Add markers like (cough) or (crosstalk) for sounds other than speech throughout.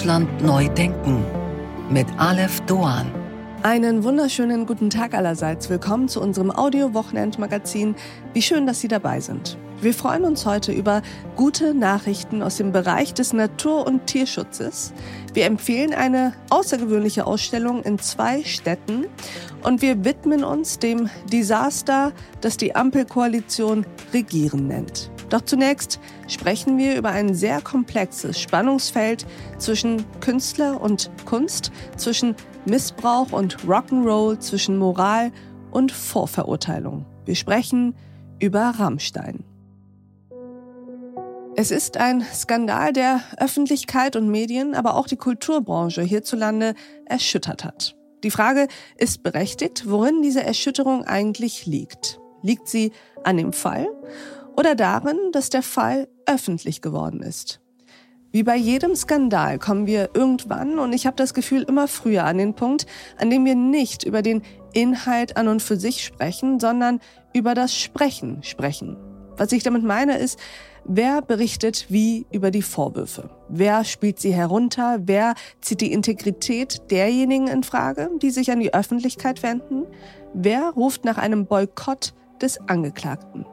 Deutschland neu denken mit Aleph Doan. Einen wunderschönen guten Tag allerseits. Willkommen zu unserem Audio-Wochenendmagazin. Wie schön, dass Sie dabei sind. Wir freuen uns heute über gute Nachrichten aus dem Bereich des Natur- und Tierschutzes. Wir empfehlen eine außergewöhnliche Ausstellung in zwei Städten und wir widmen uns dem Desaster, das die Ampelkoalition Regieren nennt. Doch zunächst sprechen wir über ein sehr komplexes Spannungsfeld zwischen Künstler und Kunst, zwischen Missbrauch und Rock'n'Roll, zwischen Moral und Vorverurteilung. Wir sprechen über Rammstein. Es ist ein Skandal, der Öffentlichkeit und Medien, aber auch die Kulturbranche hierzulande erschüttert hat. Die Frage ist berechtigt, worin diese Erschütterung eigentlich liegt. Liegt sie an dem Fall oder darin, dass der Fall öffentlich geworden ist. Wie bei jedem Skandal kommen wir irgendwann, und ich habe das Gefühl immer früher an den Punkt, an dem wir nicht über den Inhalt an und für sich sprechen, sondern über das Sprechen sprechen. Was ich damit meine ist, wer berichtet wie über die Vorwürfe? Wer spielt sie herunter? Wer zieht die Integrität derjenigen in Frage, die sich an die Öffentlichkeit wenden? Wer ruft nach einem Boykott des Angeklagten?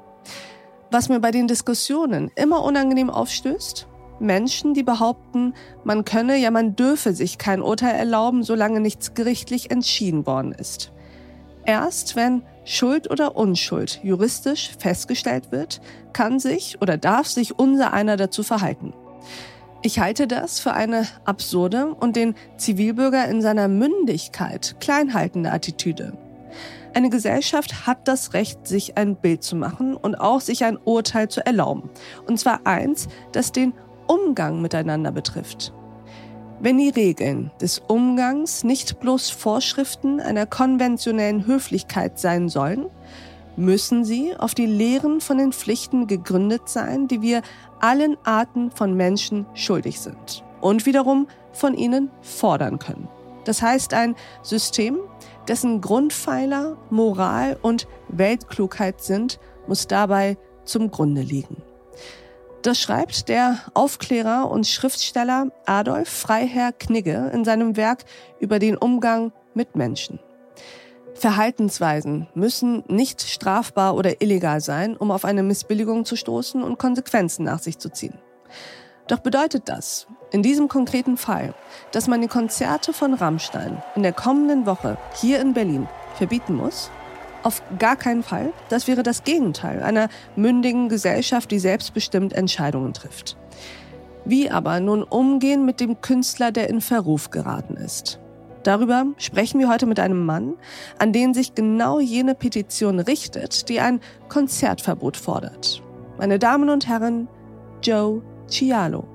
Was mir bei den Diskussionen immer unangenehm aufstößt? Menschen, die behaupten, man könne, ja man dürfe sich kein Urteil erlauben, solange nichts gerichtlich entschieden worden ist. Erst wenn Schuld oder Unschuld juristisch festgestellt wird, kann sich oder darf sich unser einer dazu verhalten. Ich halte das für eine absurde und den Zivilbürger in seiner Mündigkeit kleinhaltende Attitüde. Eine Gesellschaft hat das Recht, sich ein Bild zu machen und auch sich ein Urteil zu erlauben. Und zwar eins, das den Umgang miteinander betrifft. Wenn die Regeln des Umgangs nicht bloß Vorschriften einer konventionellen Höflichkeit sein sollen, müssen sie auf die Lehren von den Pflichten gegründet sein, die wir allen Arten von Menschen schuldig sind und wiederum von ihnen fordern können. Das heißt ein System, dessen Grundpfeiler Moral und Weltklugheit sind, muss dabei zum Grunde liegen. Das schreibt der Aufklärer und Schriftsteller Adolf Freiherr Knigge in seinem Werk über den Umgang mit Menschen. Verhaltensweisen müssen nicht strafbar oder illegal sein, um auf eine Missbilligung zu stoßen und Konsequenzen nach sich zu ziehen. Doch bedeutet das, in diesem konkreten Fall, dass man die Konzerte von Rammstein in der kommenden Woche hier in Berlin verbieten muss? Auf gar keinen Fall. Das wäre das Gegenteil einer mündigen Gesellschaft, die selbstbestimmt Entscheidungen trifft. Wie aber nun umgehen mit dem Künstler, der in Verruf geraten ist? Darüber sprechen wir heute mit einem Mann, an den sich genau jene Petition richtet, die ein Konzertverbot fordert. Meine Damen und Herren, Joe Cialo.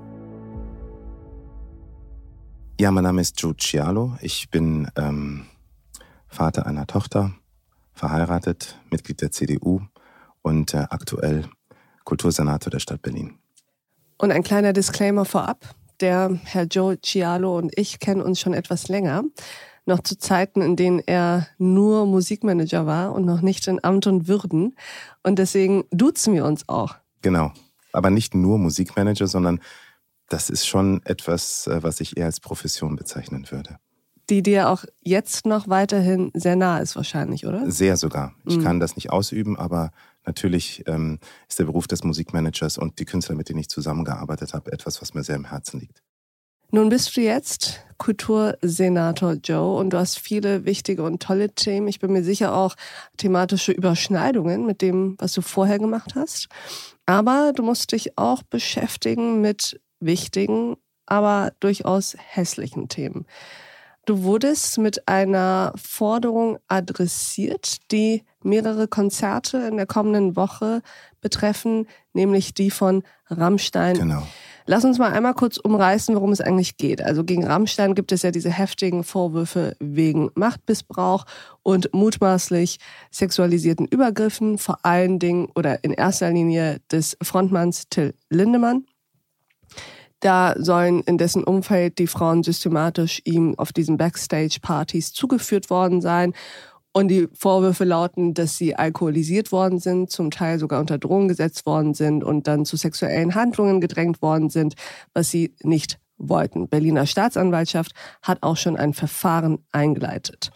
Ja, mein Name ist Joe Cialo. Ich bin ähm, Vater einer Tochter, verheiratet, Mitglied der CDU und äh, aktuell Kultursenator der Stadt Berlin. Und ein kleiner Disclaimer vorab. Der Herr Joe Cialo und ich kennen uns schon etwas länger. Noch zu Zeiten, in denen er nur Musikmanager war und noch nicht in Amt und Würden. Und deswegen duzen wir uns auch. Genau aber nicht nur Musikmanager, sondern das ist schon etwas, äh, was ich eher als Profession bezeichnen würde. Die dir auch jetzt noch weiterhin sehr nah ist wahrscheinlich, oder? Sehr sogar. Ich mhm. kann das nicht ausüben, aber natürlich ähm, ist der Beruf des Musikmanagers und die Künstler, mit denen ich zusammengearbeitet habe, etwas, was mir sehr im Herzen liegt. Nun bist du jetzt Kultursenator Joe und du hast viele wichtige und tolle Themen. Ich bin mir sicher auch thematische Überschneidungen mit dem, was du vorher gemacht hast. Aber du musst dich auch beschäftigen mit wichtigen, aber durchaus hässlichen Themen. Du wurdest mit einer Forderung adressiert, die mehrere Konzerte in der kommenden Woche betreffen, nämlich die von Rammstein. Genau. Lass uns mal einmal kurz umreißen, worum es eigentlich geht. Also gegen Rammstein gibt es ja diese heftigen Vorwürfe wegen Machtmissbrauch und mutmaßlich sexualisierten Übergriffen, vor allen Dingen oder in erster Linie des Frontmanns Till Lindemann. Da sollen in dessen Umfeld die Frauen systematisch ihm auf diesen Backstage-Partys zugeführt worden sein und die Vorwürfe lauten, dass sie alkoholisiert worden sind, zum Teil sogar unter Drogen gesetzt worden sind und dann zu sexuellen Handlungen gedrängt worden sind, was sie nicht wollten. Berliner Staatsanwaltschaft hat auch schon ein Verfahren eingeleitet.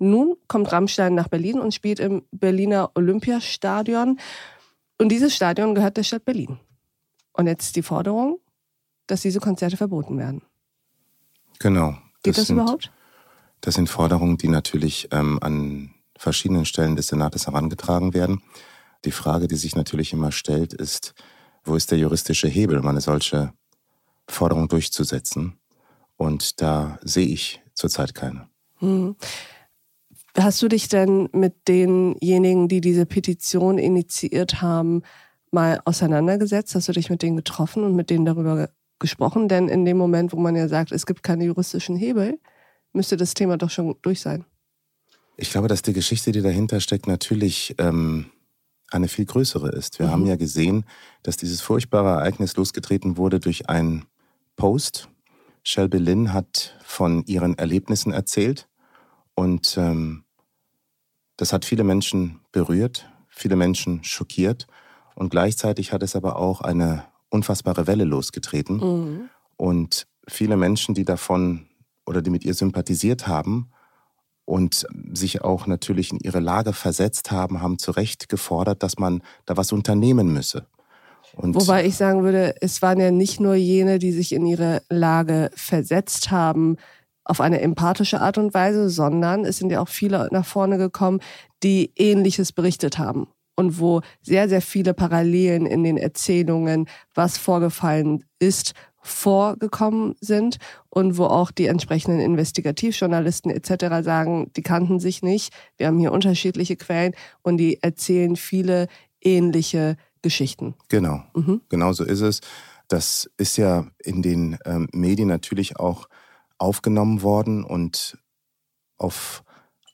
Nun kommt Rammstein nach Berlin und spielt im Berliner Olympiastadion. Und dieses Stadion gehört der Stadt Berlin. Und jetzt die Forderung, dass diese Konzerte verboten werden. Genau. Geht das, das sind, überhaupt? Das sind Forderungen, die natürlich ähm, an verschiedenen Stellen des Senates herangetragen werden. Die Frage, die sich natürlich immer stellt, ist, wo ist der juristische Hebel, um eine solche Forderung durchzusetzen? Und da sehe ich zurzeit keine. Hm. Hast du dich denn mit denjenigen, die diese Petition initiiert haben, mal auseinandergesetzt? Hast du dich mit denen getroffen und mit denen darüber gesprochen? Denn in dem Moment, wo man ja sagt, es gibt keine juristischen Hebel, müsste das Thema doch schon durch sein. Ich glaube, dass die Geschichte, die dahinter steckt, natürlich ähm, eine viel größere ist. Wir mhm. haben ja gesehen, dass dieses furchtbare Ereignis losgetreten wurde durch einen Post. Shelby Lynn hat von ihren Erlebnissen erzählt und ähm, das hat viele Menschen berührt, viele Menschen schockiert und gleichzeitig hat es aber auch eine unfassbare Welle losgetreten mhm. und viele Menschen, die davon oder die mit ihr sympathisiert haben, und sich auch natürlich in ihre Lage versetzt haben, haben zu Recht gefordert, dass man da was unternehmen müsse. Und Wobei ich sagen würde, es waren ja nicht nur jene, die sich in ihre Lage versetzt haben auf eine empathische Art und Weise, sondern es sind ja auch viele nach vorne gekommen, die Ähnliches berichtet haben und wo sehr, sehr viele Parallelen in den Erzählungen, was vorgefallen ist, vorgekommen sind und wo auch die entsprechenden Investigativjournalisten etc. sagen, die kannten sich nicht. Wir haben hier unterschiedliche Quellen und die erzählen viele ähnliche Geschichten. Genau, mhm. genau so ist es. Das ist ja in den ähm, Medien natürlich auch aufgenommen worden und auf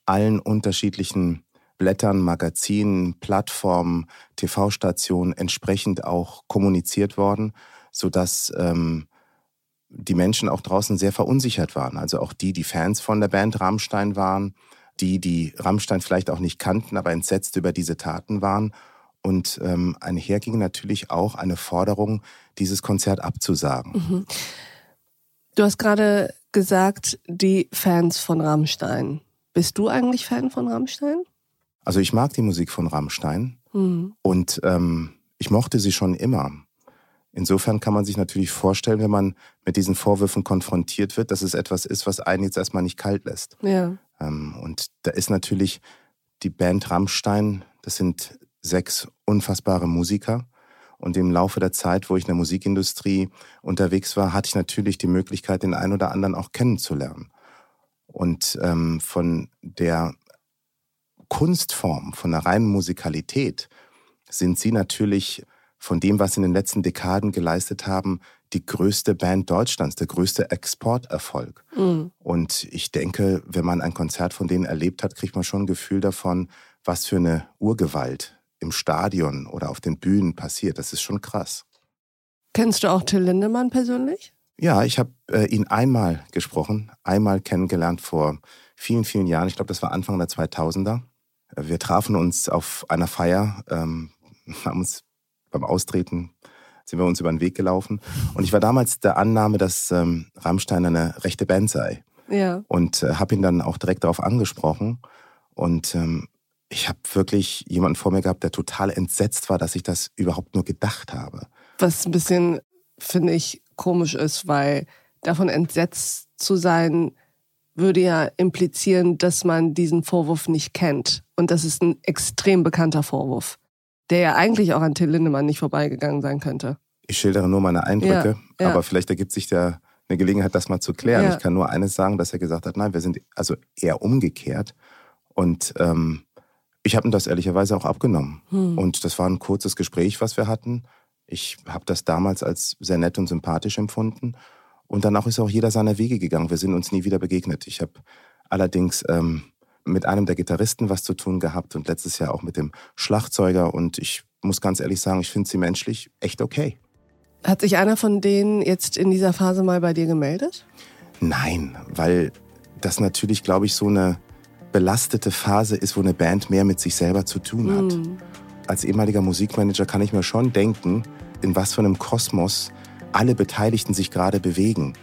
allen unterschiedlichen Blättern, Magazinen, Plattformen, TV-Stationen entsprechend auch kommuniziert worden sodass ähm, die Menschen auch draußen sehr verunsichert waren. Also auch die, die Fans von der Band Rammstein waren, die, die Rammstein vielleicht auch nicht kannten, aber entsetzt über diese Taten waren. Und ähm, einherging natürlich auch eine Forderung, dieses Konzert abzusagen. Mhm. Du hast gerade gesagt, die Fans von Rammstein. Bist du eigentlich Fan von Rammstein? Also ich mag die Musik von Rammstein mhm. und ähm, ich mochte sie schon immer. Insofern kann man sich natürlich vorstellen, wenn man mit diesen Vorwürfen konfrontiert wird, dass es etwas ist, was einen jetzt erstmal nicht kalt lässt. Ja. Ähm, und da ist natürlich die Band Rammstein, das sind sechs unfassbare Musiker. Und im Laufe der Zeit, wo ich in der Musikindustrie unterwegs war, hatte ich natürlich die Möglichkeit, den einen oder anderen auch kennenzulernen. Und ähm, von der Kunstform, von der reinen Musikalität sind sie natürlich von dem, was sie in den letzten Dekaden geleistet haben, die größte Band Deutschlands, der größte Exporterfolg. Mhm. Und ich denke, wenn man ein Konzert von denen erlebt hat, kriegt man schon ein Gefühl davon, was für eine Urgewalt im Stadion oder auf den Bühnen passiert. Das ist schon krass. Kennst du auch Till Lindemann persönlich? Ja, ich habe äh, ihn einmal gesprochen, einmal kennengelernt vor vielen, vielen Jahren. Ich glaube, das war Anfang der 2000er. Wir trafen uns auf einer Feier, ähm, (laughs) haben uns beim Austreten sind wir uns über den Weg gelaufen. Und ich war damals der Annahme, dass ähm, Rammstein eine rechte Band sei. Ja. Und äh, habe ihn dann auch direkt darauf angesprochen. Und ähm, ich habe wirklich jemanden vor mir gehabt, der total entsetzt war, dass ich das überhaupt nur gedacht habe. Was ein bisschen, finde ich, komisch ist, weil davon entsetzt zu sein, würde ja implizieren, dass man diesen Vorwurf nicht kennt. Und das ist ein extrem bekannter Vorwurf der ja eigentlich auch an Till Lindemann nicht vorbeigegangen sein könnte. Ich schildere nur meine Eindrücke, ja, ja. aber vielleicht ergibt sich da eine Gelegenheit, das mal zu klären. Ja. Ich kann nur eines sagen, dass er gesagt hat, nein, wir sind also eher umgekehrt. Und ähm, ich habe ihm das ehrlicherweise auch abgenommen. Hm. Und das war ein kurzes Gespräch, was wir hatten. Ich habe das damals als sehr nett und sympathisch empfunden. Und danach ist auch jeder seiner Wege gegangen. Wir sind uns nie wieder begegnet. Ich habe allerdings ähm, mit einem der Gitarristen was zu tun gehabt und letztes Jahr auch mit dem Schlagzeuger. Und ich muss ganz ehrlich sagen, ich finde sie menschlich echt okay. Hat sich einer von denen jetzt in dieser Phase mal bei dir gemeldet? Nein, weil das natürlich, glaube ich, so eine belastete Phase ist, wo eine Band mehr mit sich selber zu tun hat. Mm. Als ehemaliger Musikmanager kann ich mir schon denken, in was für einem Kosmos alle Beteiligten sich gerade bewegen.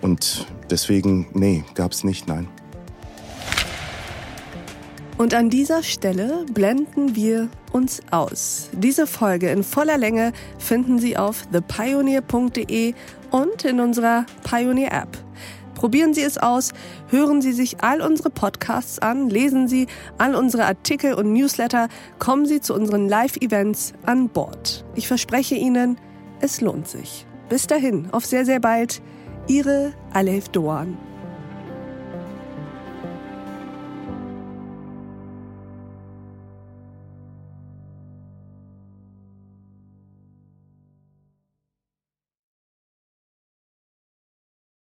Und deswegen, nee, gab es nicht, nein. Und an dieser Stelle blenden wir uns aus. Diese Folge in voller Länge finden Sie auf thepioneer.de und in unserer Pioneer App. Probieren Sie es aus, hören Sie sich all unsere Podcasts an, lesen Sie all unsere Artikel und Newsletter, kommen Sie zu unseren Live-Events an Bord. Ich verspreche Ihnen, es lohnt sich. Bis dahin, auf sehr, sehr bald. Ihre Alef Doan.